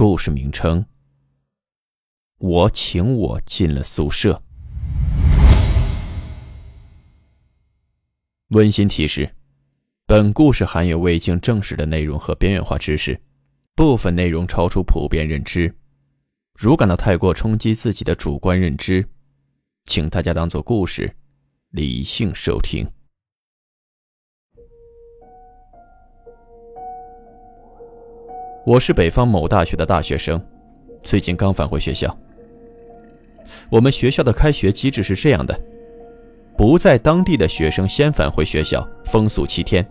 故事名称：我请我进了宿舍。温馨提示：本故事含有未经证实的内容和边缘化知识，部分内容超出普遍认知。如感到太过冲击自己的主观认知，请大家当做故事，理性收听。我是北方某大学的大学生，最近刚返回学校。我们学校的开学机制是这样的：不在当地的学生先返回学校封宿七天，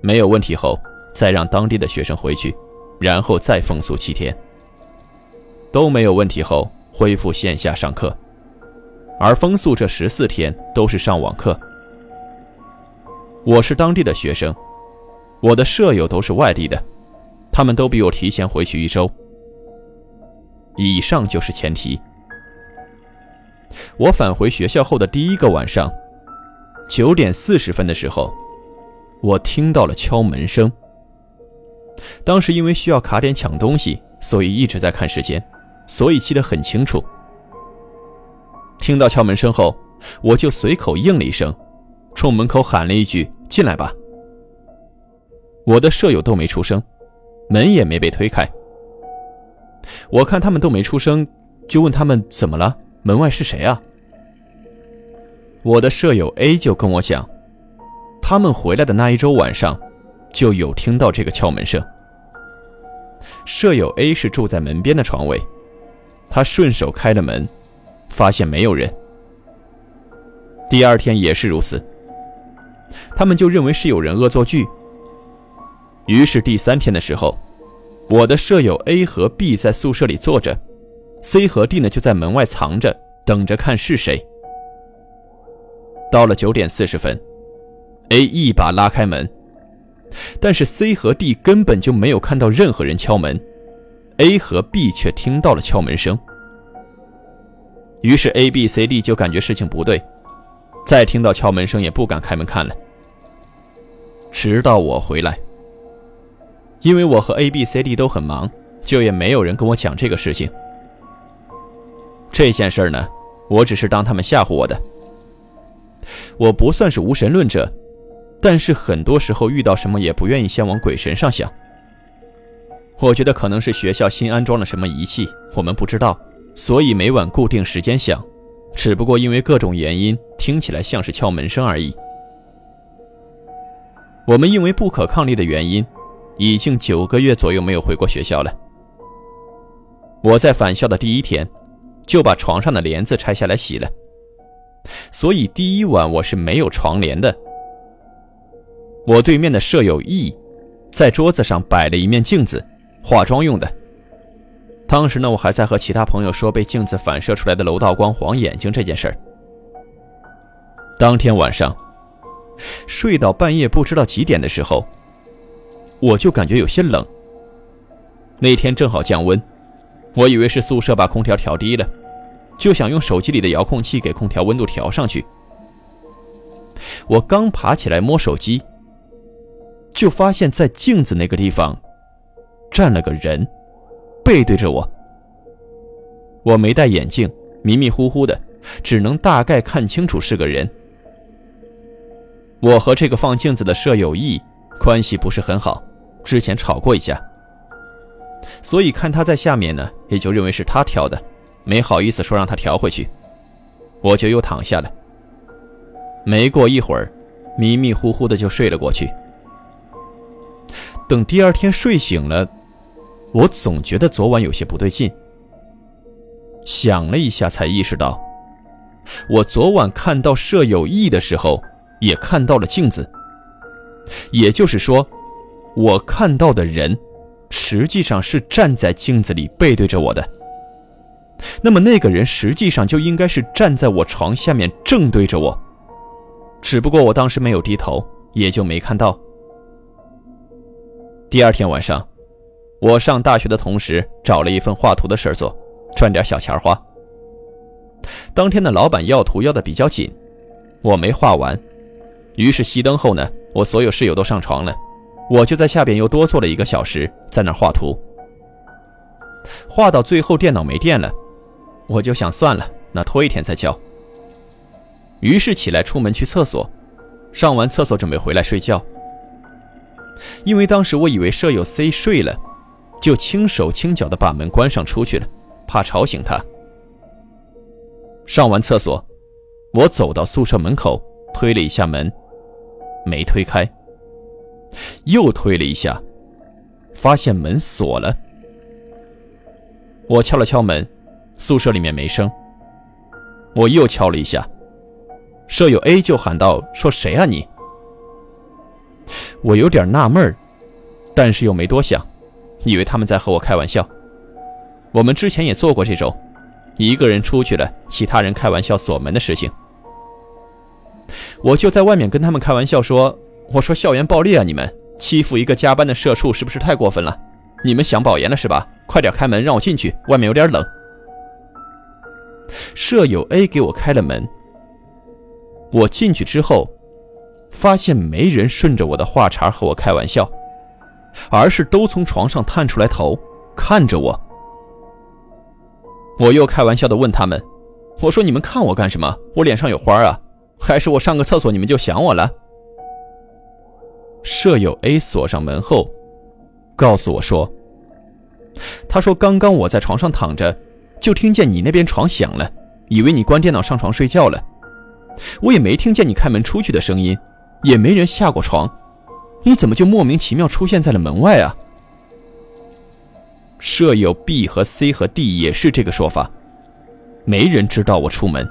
没有问题后再让当地的学生回去，然后再封宿七天。都没有问题后恢复线下上课，而封宿这十四天都是上网课。我是当地的学生，我的舍友都是外地的。他们都比我提前回去一周。以上就是前提。我返回学校后的第一个晚上，九点四十分的时候，我听到了敲门声。当时因为需要卡点抢东西，所以一直在看时间，所以记得很清楚。听到敲门声后，我就随口应了一声，冲门口喊了一句：“进来吧。”我的舍友都没出声。门也没被推开，我看他们都没出声，就问他们怎么了？门外是谁啊？我的舍友 A 就跟我讲，他们回来的那一周晚上，就有听到这个敲门声。舍友 A 是住在门边的床位，他顺手开了门，发现没有人。第二天也是如此，他们就认为是有人恶作剧。于是第三天的时候，我的舍友 A 和 B 在宿舍里坐着，C 和 D 呢就在门外藏着，等着看是谁。到了九点四十分，A 一把拉开门，但是 C 和 D 根本就没有看到任何人敲门，A 和 B 却听到了敲门声。于是 A、B、C、D 就感觉事情不对，再听到敲门声也不敢开门看了，直到我回来。因为我和 A、B、C、D 都很忙，就也没有人跟我讲这个事情。这件事呢，我只是当他们吓唬我的。我不算是无神论者，但是很多时候遇到什么也不愿意先往鬼神上想。我觉得可能是学校新安装了什么仪器，我们不知道，所以每晚固定时间响，只不过因为各种原因，听起来像是敲门声而已。我们因为不可抗力的原因。已经九个月左右没有回过学校了。我在返校的第一天，就把床上的帘子拆下来洗了，所以第一晚我是没有床帘的。我对面的舍友 E，在桌子上摆了一面镜子，化妆用的。当时呢，我还在和其他朋友说被镜子反射出来的楼道光晃眼睛这件事儿。当天晚上，睡到半夜不知道几点的时候。我就感觉有些冷。那天正好降温，我以为是宿舍把空调调低了，就想用手机里的遥控器给空调温度调上去。我刚爬起来摸手机，就发现在镜子那个地方站了个人，背对着我。我没戴眼镜，迷迷糊糊的，只能大概看清楚是个人。我和这个放镜子的舍友 E 关系不是很好。之前吵过一架，所以看他在下面呢，也就认为是他挑的，没好意思说让他调回去，我就又躺下了。没过一会儿，迷迷糊糊的就睡了过去。等第二天睡醒了，我总觉得昨晚有些不对劲，想了一下才意识到，我昨晚看到舍友 E 的时候，也看到了镜子，也就是说。我看到的人，实际上是站在镜子里背对着我的。那么那个人实际上就应该是站在我床下面正对着我，只不过我当时没有低头，也就没看到。第二天晚上，我上大学的同时找了一份画图的事做，赚点小钱花。当天的老板要图要的比较紧，我没画完，于是熄灯后呢，我所有室友都上床了，我就在下边又多坐了一个小时，在那画图。画到最后电脑没电了。我就想算了，那拖一天再交。于是起来出门去厕所，上完厕所准备回来睡觉。因为当时我以为舍友 C 睡了，就轻手轻脚的把门关上出去了，怕吵醒他。上完厕所，我走到宿舍门口，推了一下门，没推开。又推了一下，发现门锁了。我敲了敲门。宿舍里面没声，我又敲了一下，舍友 A 就喊道：“说谁啊你？”我有点纳闷，但是又没多想，以为他们在和我开玩笑。我们之前也做过这种，一个人出去了，其他人开玩笑锁门的事情。我就在外面跟他们开玩笑说：“我说校园暴力啊，你们欺负一个加班的社畜是不是太过分了？你们想保研了是吧？快点开门让我进去，外面有点冷。”舍友 A 给我开了门，我进去之后，发现没人顺着我的话茬和我开玩笑，而是都从床上探出来头看着我。我又开玩笑的问他们：“我说你们看我干什么？我脸上有花啊？还是我上个厕所你们就想我了？”舍友 A 锁上门后，告诉我说：“他说刚刚我在床上躺着。”就听见你那边床响了，以为你关电脑上床睡觉了。我也没听见你开门出去的声音，也没人下过床，你怎么就莫名其妙出现在了门外啊？舍友 B 和 C 和 D 也是这个说法，没人知道我出门，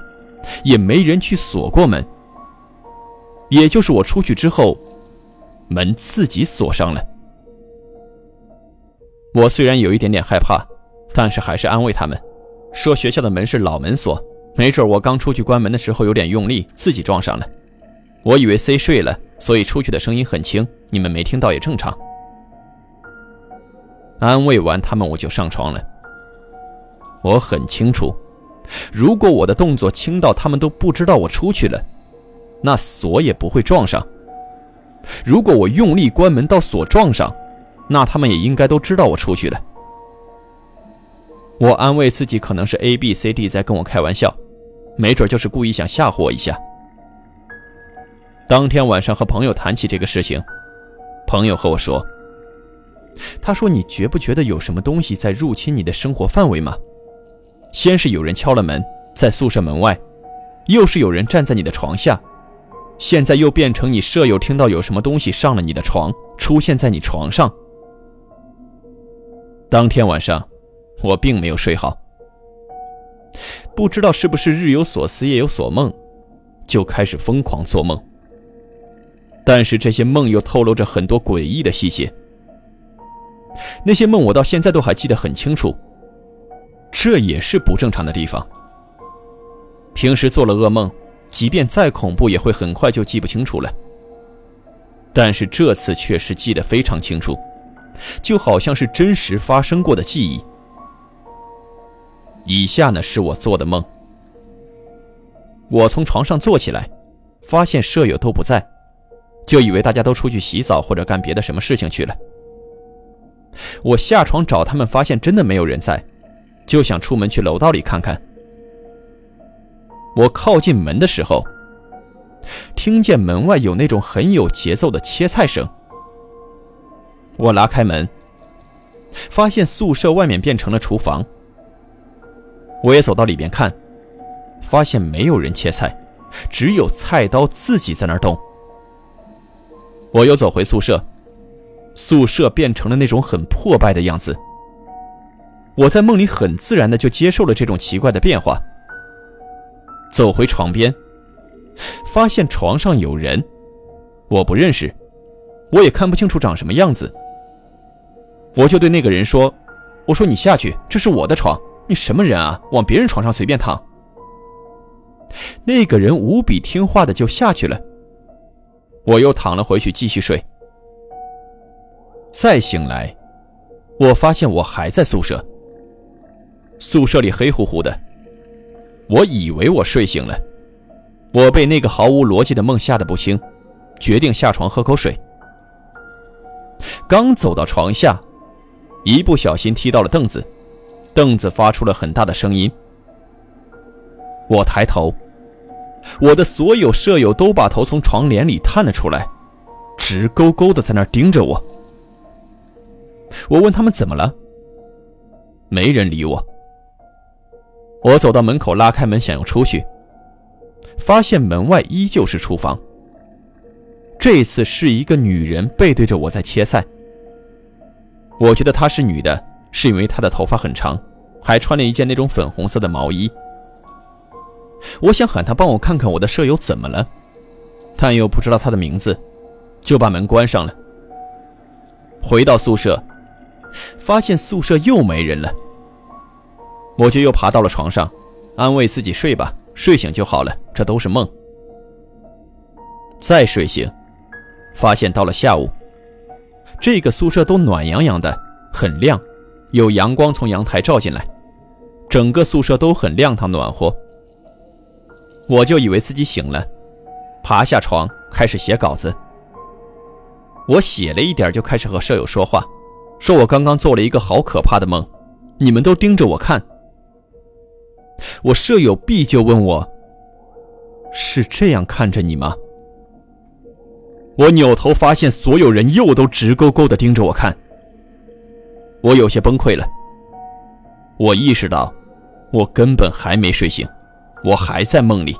也没人去锁过门，也就是我出去之后，门自己锁上了。我虽然有一点点害怕，但是还是安慰他们。说学校的门是老门锁，没准我刚出去关门的时候有点用力，自己撞上了。我以为 C 睡了，所以出去的声音很轻，你们没听到也正常。安慰完他们，我就上床了。我很清楚，如果我的动作轻到他们都不知道我出去了，那锁也不会撞上；如果我用力关门到锁撞上，那他们也应该都知道我出去了。我安慰自己，可能是 A、B、C、D 在跟我开玩笑，没准就是故意想吓唬我一下。当天晚上和朋友谈起这个事情，朋友和我说：“他说你觉不觉得有什么东西在入侵你的生活范围吗？先是有人敲了门，在宿舍门外，又是有人站在你的床下，现在又变成你舍友听到有什么东西上了你的床，出现在你床上。”当天晚上。我并没有睡好，不知道是不是日有所思夜有所梦，就开始疯狂做梦。但是这些梦又透露着很多诡异的细节，那些梦我到现在都还记得很清楚。这也是不正常的地方。平时做了噩梦，即便再恐怖，也会很快就记不清楚了。但是这次却是记得非常清楚，就好像是真实发生过的记忆。以下呢是我做的梦。我从床上坐起来，发现舍友都不在，就以为大家都出去洗澡或者干别的什么事情去了。我下床找他们，发现真的没有人在，就想出门去楼道里看看。我靠近门的时候，听见门外有那种很有节奏的切菜声。我拉开门，发现宿舍外面变成了厨房。我也走到里边看，发现没有人切菜，只有菜刀自己在那儿动。我又走回宿舍，宿舍变成了那种很破败的样子。我在梦里很自然的就接受了这种奇怪的变化。走回床边，发现床上有人，我不认识，我也看不清楚长什么样子。我就对那个人说：“我说你下去，这是我的床，你什么人啊？往别人床上随便躺。”那个人无比听话的就下去了。我又躺了回去继续睡。再醒来，我发现我还在宿舍。宿舍里黑乎乎的，我以为我睡醒了。我被那个毫无逻辑的梦吓得不轻，决定下床喝口水。刚走到床下，一不小心踢到了凳子，凳子发出了很大的声音。我抬头，我的所有舍友都把头从床帘里探了出来，直勾勾的在那儿盯着我。我问他们怎么了，没人理我。我走到门口，拉开门想要出去，发现门外依旧是厨房。这次是一个女人背对着我在切菜。我觉得她是女的，是因为她的头发很长，还穿了一件那种粉红色的毛衣。我想喊她帮我看看我的舍友怎么了，但又不知道她的名字，就把门关上了。回到宿舍，发现宿舍又没人了。我就又爬到了床上，安慰自己睡吧，睡醒就好了，这都是梦。再睡醒，发现到了下午，这个宿舍都暖洋洋的，很亮，有阳光从阳台照进来，整个宿舍都很亮堂暖和。我就以为自己醒了，爬下床开始写稿子。我写了一点就开始和舍友说话，说我刚刚做了一个好可怕的梦，你们都盯着我看。我舍友 B 就问我：“是这样看着你吗？”我扭头发现所有人又都直勾勾的盯着我看，我有些崩溃了。我意识到，我根本还没睡醒，我还在梦里。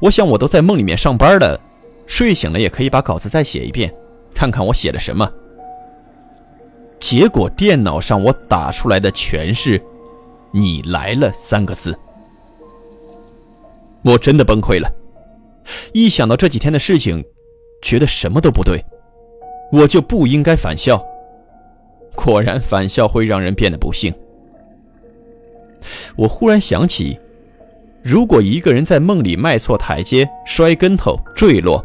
我想，我都在梦里面上班了，睡醒了也可以把稿子再写一遍，看看我写了什么。结果电脑上我打出来的全是。你来了三个字，我真的崩溃了。一想到这几天的事情，觉得什么都不对，我就不应该返校。果然，返校会让人变得不幸。我忽然想起，如果一个人在梦里迈错台阶、摔跟头、坠落，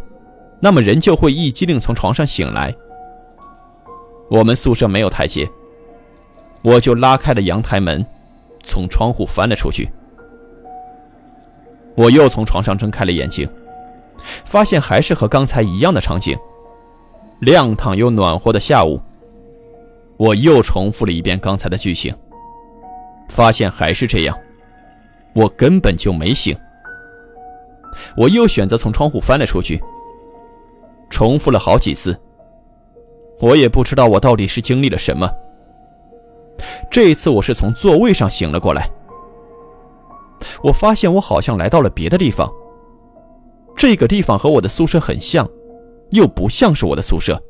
那么人就会一激灵从床上醒来。我们宿舍没有台阶，我就拉开了阳台门。从窗户翻了出去，我又从床上睁开了眼睛，发现还是和刚才一样的场景，亮堂又暖和的下午。我又重复了一遍刚才的剧情，发现还是这样，我根本就没醒。我又选择从窗户翻了出去，重复了好几次。我也不知道我到底是经历了什么。这一次我是从座位上醒了过来，我发现我好像来到了别的地方。这个地方和我的宿舍很像，又不像是我的宿舍。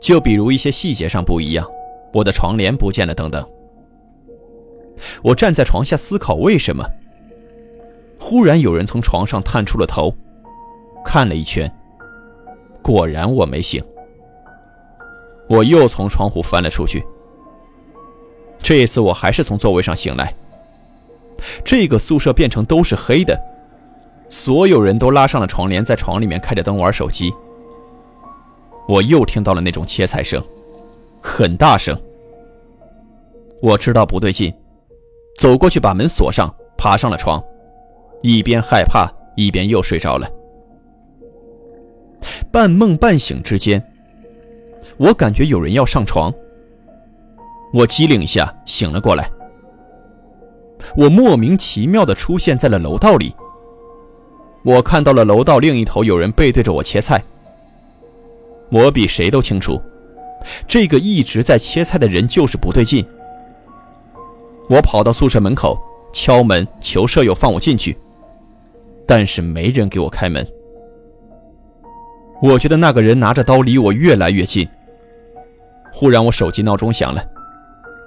就比如一些细节上不一样，我的床帘不见了等等。我站在床下思考为什么。忽然有人从床上探出了头，看了一圈，果然我没醒。我又从窗户翻了出去。这一次我还是从座位上醒来。这个宿舍变成都是黑的，所有人都拉上了床帘，在床里面开着灯玩手机。我又听到了那种切菜声，很大声。我知道不对劲，走过去把门锁上，爬上了床，一边害怕一边又睡着了。半梦半醒之间，我感觉有人要上床。我机灵一下，醒了过来。我莫名其妙地出现在了楼道里。我看到了楼道另一头有人背对着我切菜。我比谁都清楚，这个一直在切菜的人就是不对劲。我跑到宿舍门口，敲门求舍友放我进去，但是没人给我开门。我觉得那个人拿着刀离我越来越近。忽然，我手机闹钟响了。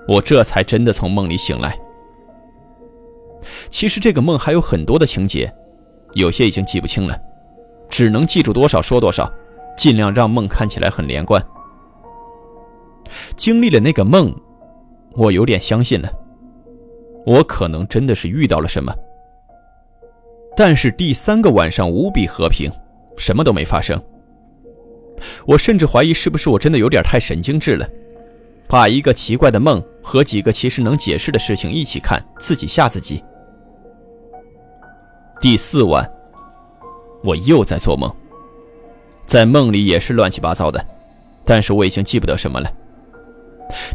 我这才真的从梦里醒来。其实这个梦还有很多的情节，有些已经记不清了，只能记住多少说多少，尽量让梦看起来很连贯。经历了那个梦，我有点相信了，我可能真的是遇到了什么。但是第三个晚上无比和平，什么都没发生。我甚至怀疑是不是我真的有点太神经质了，把一个奇怪的梦和几个其实能解释的事情一起看，自己吓自己。第四晚，我又在做梦，在梦里也是乱七八糟的，但是我已经记不得什么了，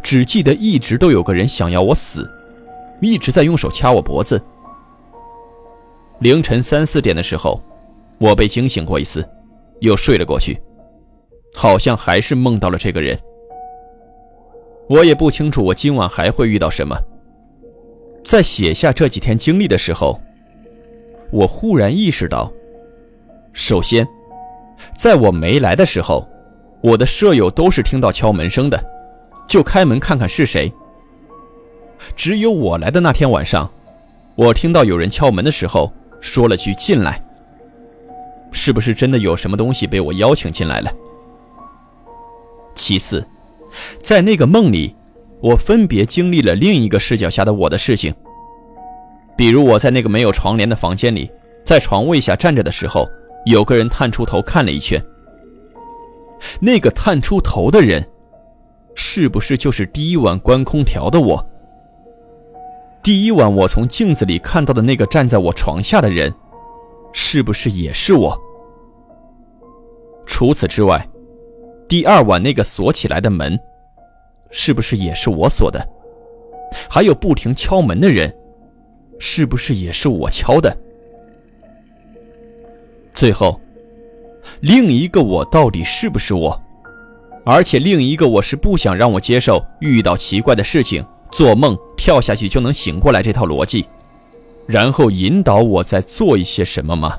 只记得一直都有个人想要我死，一直在用手掐我脖子。凌晨三四点的时候，我被惊醒过一次，又睡了过去，好像还是梦到了这个人。我也不清楚我今晚还会遇到什么。在写下这几天经历的时候。我忽然意识到，首先，在我没来的时候，我的舍友都是听到敲门声的，就开门看看是谁。只有我来的那天晚上，我听到有人敲门的时候说了句“进来”，是不是真的有什么东西被我邀请进来了？其次，在那个梦里，我分别经历了另一个视角下的我的事情。比如我在那个没有床帘的房间里，在床位下站着的时候，有个人探出头看了一圈。那个探出头的人，是不是就是第一晚关空调的我？第一晚我从镜子里看到的那个站在我床下的人，是不是也是我？除此之外，第二晚那个锁起来的门，是不是也是我锁的？还有不停敲门的人。是不是也是我敲的？最后，另一个我到底是不是我？而且另一个我是不想让我接受遇到奇怪的事情，做梦跳下去就能醒过来这套逻辑，然后引导我在做一些什么吗？